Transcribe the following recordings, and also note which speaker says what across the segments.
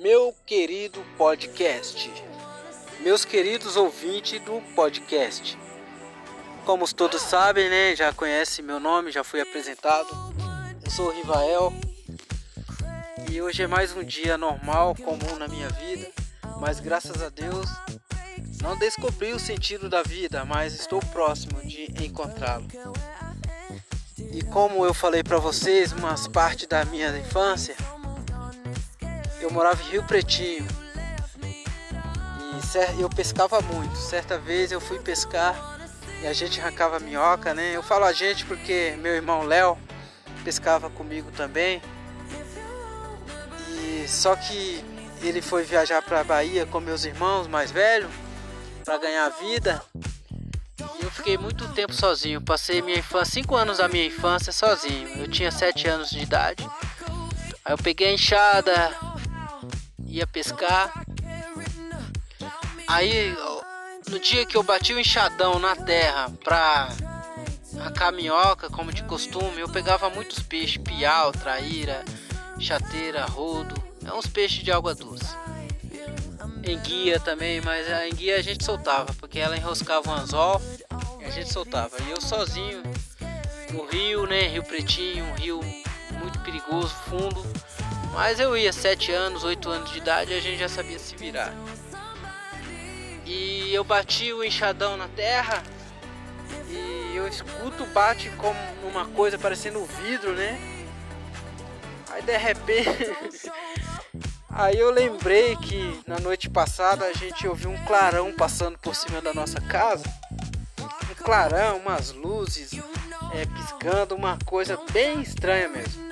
Speaker 1: Meu querido podcast, meus queridos ouvintes do podcast. Como todos sabem, né, já conhecem meu nome, já fui apresentado. Eu sou o Rivael e hoje é mais um dia normal, comum na minha vida, mas graças a Deus não descobri o sentido da vida, mas estou próximo de encontrá-lo. E como eu falei para vocês, umas partes da minha infância, eu morava em Rio Pretinho e eu pescava muito. Certa vez eu fui pescar e a gente arrancava minhoca, né? Eu falo a gente porque meu irmão Léo pescava comigo também. E só que ele foi viajar para a Bahia com meus irmãos mais velhos para ganhar vida. E eu fiquei muito tempo sozinho. Passei minha infância, 5 anos da minha infância sozinho. Eu tinha 7 anos de idade. Aí eu peguei a enxada, ia pescar. Aí no dia que eu bati o enxadão na terra pra a minhoca, como de costume, eu pegava muitos peixes, piau, traíra, chateira, rodo, é uns peixes de água doce. Enguia também, mas a enguia a gente soltava, porque ela enroscava um anzol e a gente soltava. E eu sozinho no rio, né, Rio Pretinho, um rio muito perigoso, fundo. Mas eu ia 7 anos, 8 anos de idade e a gente já sabia se virar. E eu bati o enxadão na terra e eu escuto bate como uma coisa parecendo um vidro, né? Aí de repente. Aí eu lembrei que na noite passada a gente ouviu um clarão passando por cima da nossa casa. Um clarão, umas luzes é, piscando, uma coisa bem estranha mesmo.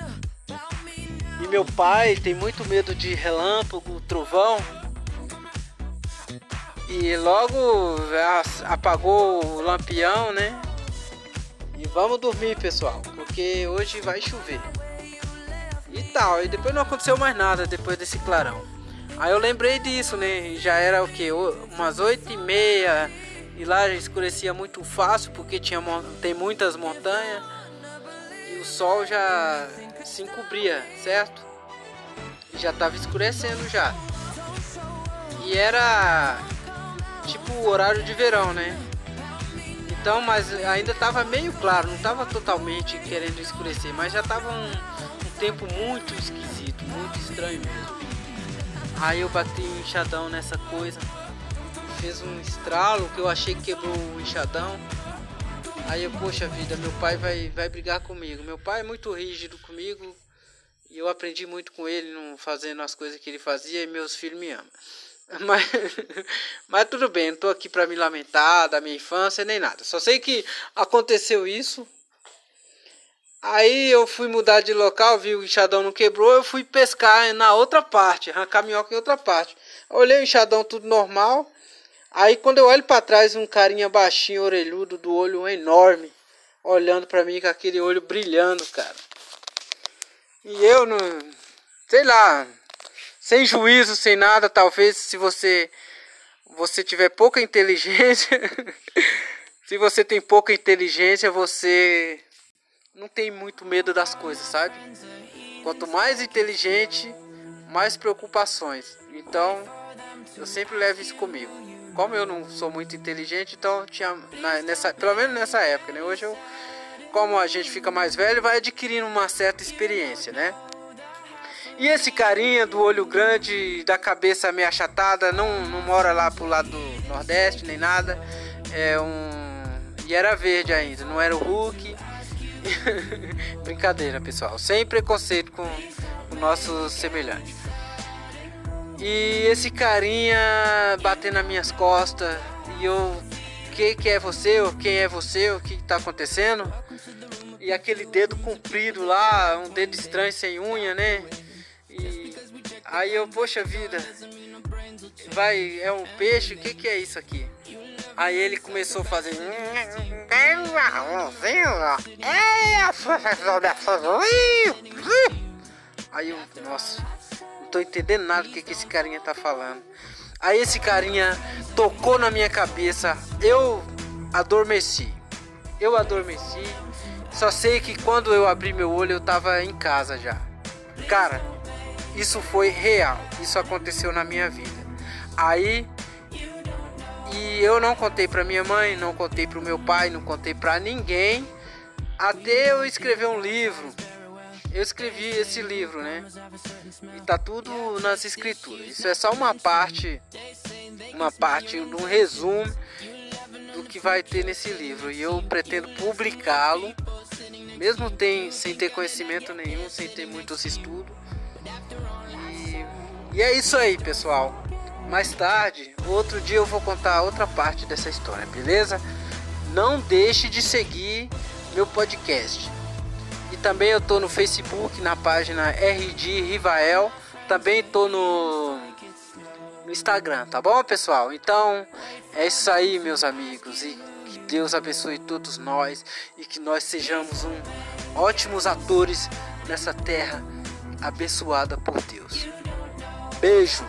Speaker 1: E meu pai tem muito medo de relâmpago, trovão. E logo apagou o lampião, né? E vamos dormir, pessoal, porque hoje vai chover. E tal, e depois não aconteceu mais nada depois desse clarão. Aí eu lembrei disso, né? Já era o que? Umas oito e meia. E lá escurecia muito fácil porque tinha, tem muitas montanhas. E o sol já se encobria, certo? Já estava escurecendo já. E era tipo o horário de verão, né? Então, mas ainda estava meio claro, não estava totalmente querendo escurecer, mas já estava um, um, tempo muito esquisito, muito estranho mesmo. Aí eu bati o enxadão nessa coisa, fez um estralo que eu achei que quebrou o enxadão. Aí eu, poxa vida, meu pai vai, vai brigar comigo. Meu pai é muito rígido comigo e eu aprendi muito com ele, não fazendo as coisas que ele fazia e meus filhos me amam. Mas, mas tudo bem, não tô aqui para me lamentar da minha infância nem nada. Só sei que aconteceu isso. Aí eu fui mudar de local, vi o enxadão não quebrou, eu fui pescar na outra parte, arrancar minhoca em outra parte. Olhei o enxadão tudo normal. Aí quando eu olho para trás, um carinha baixinho, orelhudo, do olho enorme, olhando para mim com aquele olho brilhando, cara. E eu não. Sei lá. Sem juízo, sem nada, talvez se você. Você tiver pouca inteligência. se você tem pouca inteligência, você não tem muito medo das coisas, sabe? Quanto mais inteligente, mais preocupações. Então, eu sempre levo isso comigo como eu não sou muito inteligente, então tinha nessa, pelo menos nessa época, né? Hoje eu, como a gente fica mais velho, vai adquirindo uma certa experiência, né? E esse carinha do olho grande, da cabeça meio achatada, não, não mora lá pro lado do Nordeste nem nada. É um. E era verde ainda, não era o Hulk. Brincadeira, pessoal. Sem preconceito com o nosso semelhante. E esse carinha batendo nas minhas costas e eu, que que é você? Ou quem é você? O que tá acontecendo? E aquele dedo comprido lá, um dedo estranho sem unha, né? E aí eu, poxa vida, vai, é um peixe, o que que é isso aqui? Aí ele começou a fazer. Aí eu, nossa, tô entendendo nada do que, que esse carinha tá falando. Aí esse carinha tocou na minha cabeça, eu adormeci. Eu adormeci. Só sei que quando eu abri meu olho eu tava em casa já. Cara, isso foi real, isso aconteceu na minha vida. Aí e eu não contei para minha mãe, não contei para o meu pai, não contei para ninguém, até eu escrever um livro. Eu escrevi esse livro, né? E tá tudo nas escrituras. Isso é só uma parte, uma parte, um resumo do que vai ter nesse livro. E eu pretendo publicá-lo, mesmo tem, sem ter conhecimento nenhum, sem ter muitos estudos. E, e é isso aí, pessoal. Mais tarde, outro dia eu vou contar outra parte dessa história, beleza? Não deixe de seguir meu podcast. E também eu tô no Facebook, na página RD Rivael. Também tô no, Instagram, tá bom, pessoal? Então, é isso aí, meus amigos. E que Deus abençoe todos nós e que nós sejamos um ótimos atores nessa terra abençoada por Deus. Beijo.